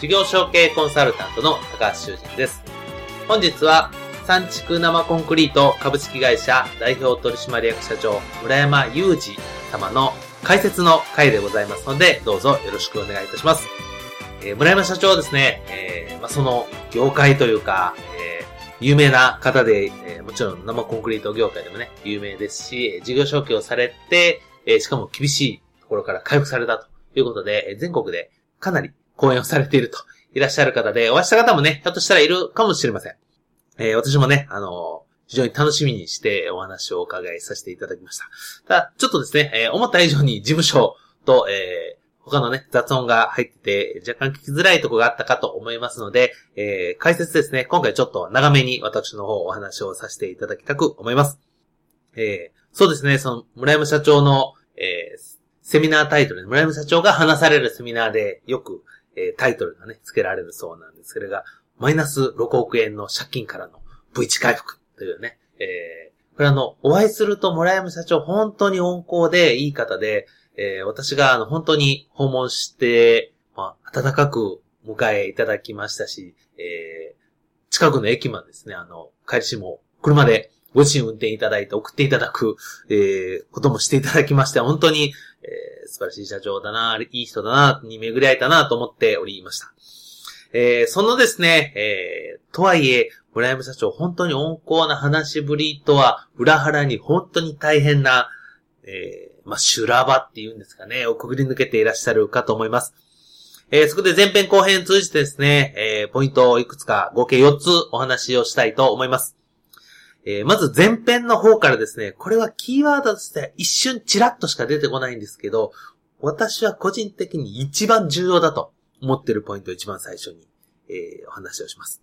事業承継コンサルタントの高橋修人です。本日は、三畜生コンクリート株式会社代表取締役社長、村山裕二様の解説の回でございますので、どうぞよろしくお願いいたします。えー、村山社長はですね、えー、まあ、その業界というか、えー、有名な方で、えもちろん生コンクリート業界でもね、有名ですし、事業承継をされて、えしかも厳しいところから回復されたということで、全国でかなり講演をされているといらっしゃる方で、お会いした方もね、ひょっとしたらいるかもしれません。えー、私もね、あのー、非常に楽しみにしてお話をお伺いさせていただきました。ただ、ちょっとですね、えー、思った以上に事務所と、え、他のね、雑音が入ってて、若干聞きづらいとこがあったかと思いますので、え、解説ですね、今回ちょっと長めに私の方お話をさせていただきたく思います。え、そうですね、その、村山社長の、え、セミナータイトル、村山社長が話されるセミナーでよく、えー、タイトルがね、付けられるそうなんです。それが、マイナス6億円の借金からの V 値回復というね、えー、これあの、お会いすると村山社長本当に温厚でいい方で、えー、私があの、本当に訪問して、まあ、温かく迎えいただきましたし、えー、近くの駅までですね、あの、帰りしも車でご自身運転いただいて送っていただく、えー、こともしていただきまして、本当に、えー、素晴らしい社長だな、いい人だな、に巡り会えたなと思っておりました。えー、そのですね、えー、とはいえ、村山社長、本当に温厚な話ぶりとは、裏腹に本当に大変な、えー、まあ、修羅場っていうんですかね、をくぐり抜けていらっしゃるかと思います。えー、そこで前編後編通じてですね、えー、ポイントをいくつか合計4つお話をしたいと思います。えー、まず前編の方からですね、これはキーワードとしては一瞬チラッとしか出てこないんですけど、私は個人的に一番重要だと思ってるポイントを一番最初に、えー、お話をします。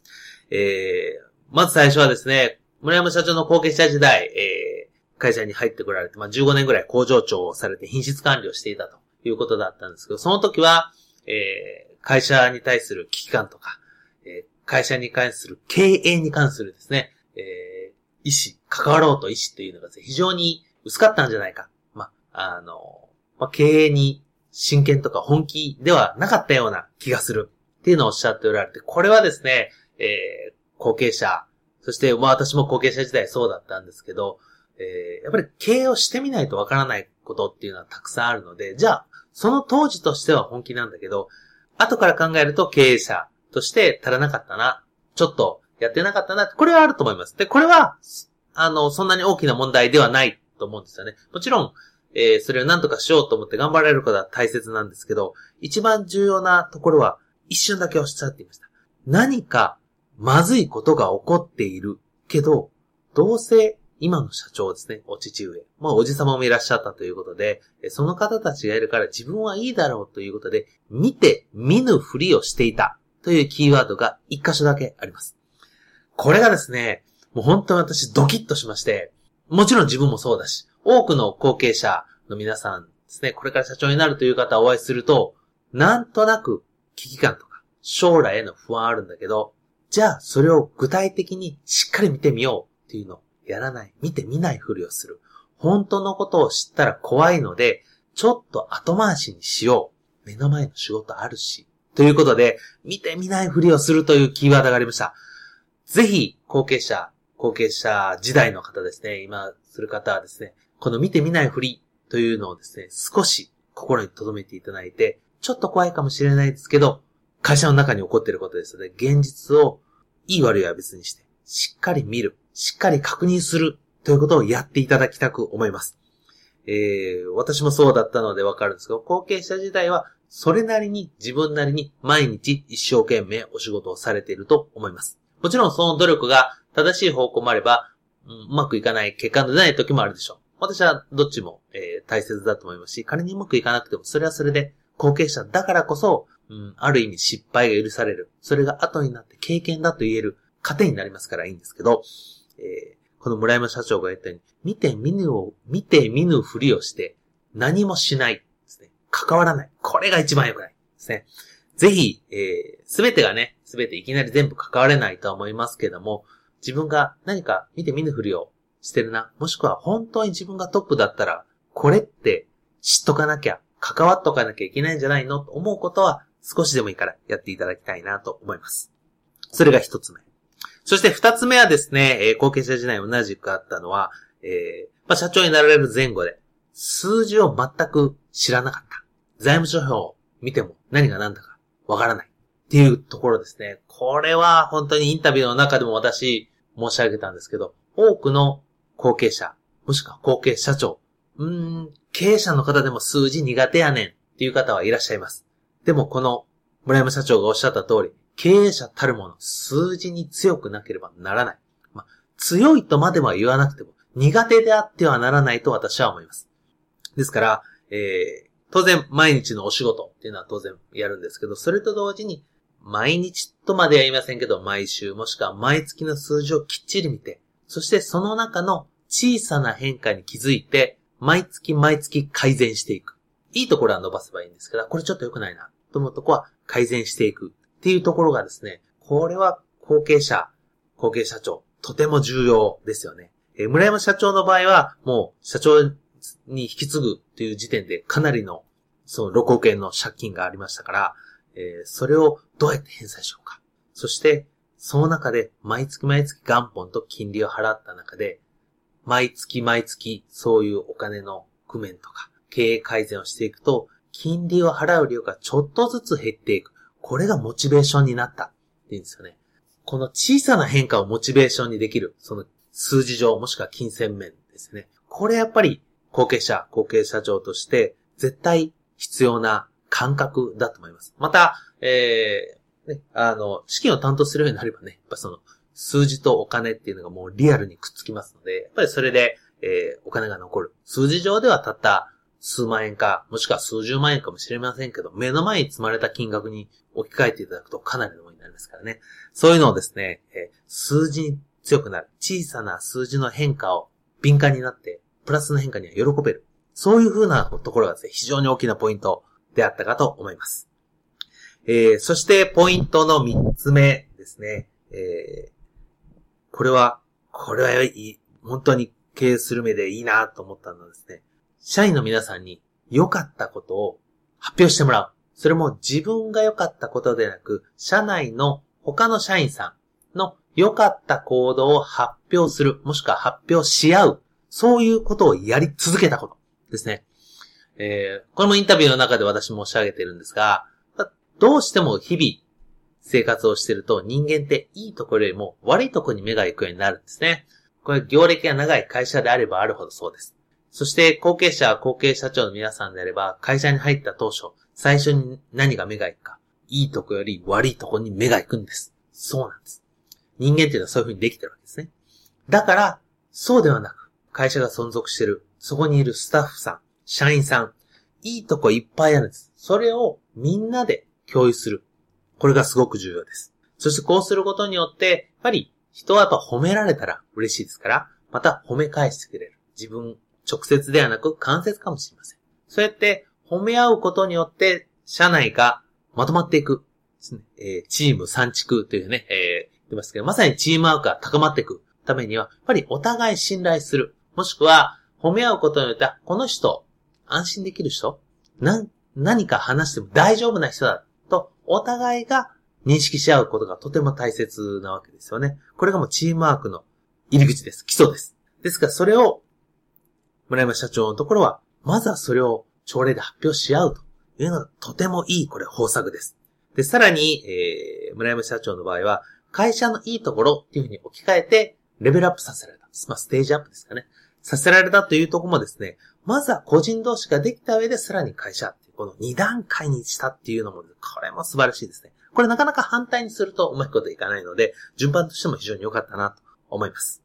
えー、まず最初はですね、村山社長の後継者時代、えー、会社に入ってこられて、まあ、15年ぐらい工場長をされて品質管理をしていたということだったんですけど、その時は、えー、会社に対する危機感とか、えー、会社に関する経営に関するですね、えー意志、関わろうと意志というのが非常に薄かったんじゃないか。まあ、あの、まあ、経営に真剣とか本気ではなかったような気がするっていうのをおっしゃっておられて、これはですね、えー、後継者、そして、まあ私も後継者時代そうだったんですけど、えー、やっぱり経営をしてみないとわからないことっていうのはたくさんあるので、じゃあ、その当時としては本気なんだけど、後から考えると経営者として足らなかったな。ちょっとやってなかったなって、これはあると思います。で、これは、あの、そんなに大きな問題ではないと思うんですよね。もちろん、えー、それを何とかしようと思って頑張られることは大切なんですけど、一番重要なところは、一瞬だけおっしゃっていました。何か、まずいことが起こっているけど、どうせ今の社長ですね、お父上。まあ、おじ様もいらっしゃったということで、その方たちがいるから自分はいいだろうということで、見て見ぬふりをしていたというキーワードが一箇所だけあります。これがですね、もう本当に私ドキッとしまして、もちろん自分もそうだし、多くの後継者の皆さんですね、これから社長になるという方をお会いすると、なんとなく危機感とか、将来への不安あるんだけど、じゃあそれを具体的にしっかり見てみようっていうのをやらない、見てみないふりをする。本当のことを知ったら怖いので、ちょっと後回しにしよう。目の前の仕事あるし。ということで、見てみないふりをするというキーワードがありました。ぜひ、後継者、後継者時代の方ですね、今する方はですね、この見てみないふりというのをですね、少し心に留めていただいて、ちょっと怖いかもしれないですけど、会社の中に起こっていることですので、現実をいい悪いは別にして、しっかり見る、しっかり確認するということをやっていただきたく思います。えー、私もそうだったのでわかるんですけど、後継者時代はそれなりに自分なりに毎日一生懸命お仕事をされていると思います。もちろんその努力が正しい方向もあれば、う、まくいかない結果の出ない時もあるでしょう。私はどっちも、えー、大切だと思いますし、仮にうまくいかなくてもそれはそれで後継者だからこそ、うん、ある意味失敗が許される。それが後になって経験だと言える糧になりますからいいんですけど、えー、この村山社長が言ったように、見て見ぬを、見て見ぬふりをして、何もしないですね。関わらない。これが一番良くないですね。ぜひ、えす、べてがね、すべていきなり全部関われないとは思いますけども、自分が何か見て見ぬふりをしてるな、もしくは本当に自分がトップだったら、これって知っとかなきゃ、関わっとかなきゃいけないんじゃないのと思うことは少しでもいいからやっていただきたいなと思います。それが一つ目。そして二つ目はですね、えー、後継者時代同じくあったのは、えー、まあ、社長になられる前後で、数字を全く知らなかった。財務諸表を見ても何が何だかわからない。っていうところですね。これは本当にインタビューの中でも私申し上げたんですけど、多くの後継者、もしくは後継社長、うーん、経営者の方でも数字苦手やねんっていう方はいらっしゃいます。でもこの村山社長がおっしゃった通り、経営者たるもの、数字に強くなければならない。まあ、強いとまでは言わなくても、苦手であってはならないと私は思います。ですから、え、当然毎日のお仕事っていうのは当然やるんですけど、それと同時に、毎日とまでは言いませんけど、毎週もしくは毎月の数字をきっちり見て、そしてその中の小さな変化に気づいて、毎月毎月改善していく。いいところは伸ばせばいいんですけど、これちょっと良くないな、と思うとこは改善していくっていうところがですね、これは後継者、後継社長、とても重要ですよね。え、村山社長の場合は、もう社長に引き継ぐっていう時点でかなりの、その6億円の借金がありましたから、えー、それをどうやって返済しようか。そして、その中で毎月毎月元本と金利を払った中で、毎月毎月そういうお金の工面とか経営改善をしていくと、金利を払う量がちょっとずつ減っていく。これがモチベーションになったって言うんですよね。この小さな変化をモチベーションにできる、その数字上もしくは金銭面ですね。これやっぱり後継者、後継社長として絶対必要な感覚だと思います。また、えー、ね、あの、資金を担当するようになればね、やっぱその、数字とお金っていうのがもうリアルにくっつきますので、やっぱりそれで、えー、お金が残る。数字上ではたった数万円か、もしくは数十万円かもしれませんけど、目の前に積まれた金額に置き換えていただくとかなりのものになりますからね。そういうのをですね、えー、数字に強くなる。小さな数字の変化を敏感になって、プラスの変化には喜べる。そういう風なところがですね、非常に大きなポイントであったかと思います。えー、そしてポイントの三つ目ですね。えー、これは、これはいい、本当に経営する目でいいなと思ったのはですね、社員の皆さんに良かったことを発表してもらう。それも自分が良かったことでなく、社内の他の社員さんの良かった行動を発表する、もしくは発表し合う。そういうことをやり続けたことですね。えー、これもインタビューの中で私申し上げてるんですが、どうしても日々生活をしてると人間っていいところよりも悪いところに目が行くようになるんですね。これ業歴が長い会社であればあるほどそうです。そして後継者、後継社長の皆さんであれば会社に入った当初、最初に何が目が行くか。いいとこより悪いところに目が行くんです。そうなんです。人間っていうのはそういう風にできてるわけですね。だから、そうではなく、会社が存続してる、そこにいるスタッフさん、社員さん、いいとこいっぱいあるんです。それをみんなで共有する。これがすごく重要です。そしてこうすることによって、やっぱり人はやっぱ褒められたら嬉しいですから、また褒め返してくれる。自分直接ではなく間接かもしれません。そうやって褒め合うことによって、社内がまとまっていく。え、チーム三畜というね、えー、言ってますけど、まさにチームワークが高まっていくためには、やっぱりお互い信頼する。もしくは、褒め合うことによって、この人、安心できる人？な、何か話しても大丈夫な人だと、お互いが認識し合うことがとても大切なわけですよね。これがもうチームワークの入り口です。基礎です。ですから、それを、村山社長のところは、まずはそれを朝礼で発表し合うというのがとてもいい、これ、方策です。で、さらに、えー、村山社長の場合は、会社のいいところっていうふうに置き換えて、レベルアップさせられた。まあ、ステージアップですかね。させられたというとこもですね、まずは個人同士ができた上でさらに会社っていう、この2段階にしたっていうのも、これも素晴らしいですね。これなかなか反対にするとうまいこといかないので、順番としても非常に良かったなと思います。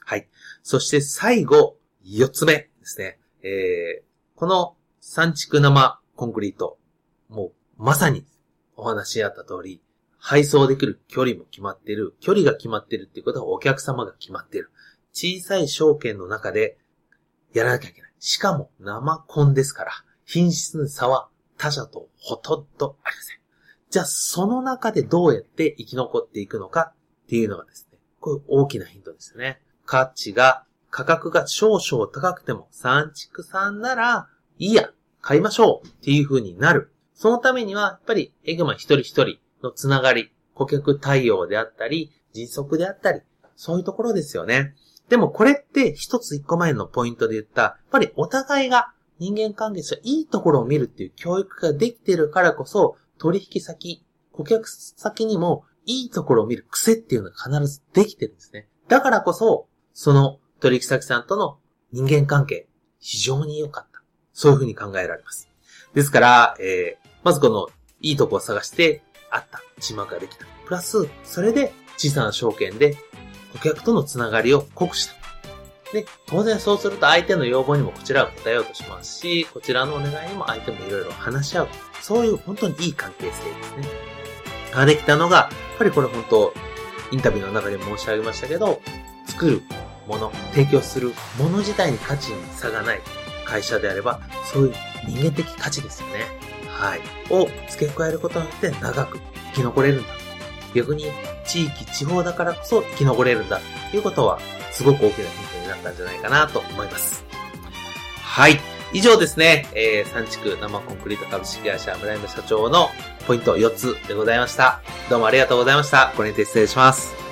はい。そして最後、4つ目ですね。えー、この三畜生コンクリート、もうまさにお話しあった通り、配送できる距離も決まってる。距離が決まってるっていうことはお客様が決まってる。小さい証券の中でやらなきゃいけない。しかも生コンですから、品質の差は他社とほとんどありません。じゃあその中でどうやって生き残っていくのかっていうのがですね、これ大きなヒントですよね。価値が、価格が少々高くても産畜さんならいいや、買いましょうっていう風になる。そのためには、やっぱりエグマ一人一人のつながり、顧客対応であったり、迅速であったり、そういうところですよね。でもこれって一つ一個前のポイントで言った、やっぱりお互いが人間関係といいところを見るっていう教育ができてるからこそ、取引先、顧客先にもいいところを見る癖っていうのが必ずできてるんですね。だからこそ、その取引先さんとの人間関係、非常に良かった。そういうふうに考えられます。ですから、えー、まずこのいいとこを探してあったチームワークができた。プラス、それで小さな証券で顧客とのつながりを濃くした。で、当然そうすると相手の要望にもこちらが答えようとしますし、こちらのお願いにも相手もいろいろ話し合う。そういう本当にいい関係性ですね。ができたのが、やっぱりこれ本当、インタビューの中で申し上げましたけど、作るもの、提供するもの自体に価値に差がない会社であれば、そういう人間的価値ですよね。はい。を付け加えることによって長く生き残れるんだ。逆に地域、地方だからこそ生き残れるんだということは、すごく大きなヒントになったんじゃないかなと思います。はい。以上ですね、えー、三地区生コンクリート株式会社村山社長のポイント4つでございました。どうもありがとうございました。これにて失礼します。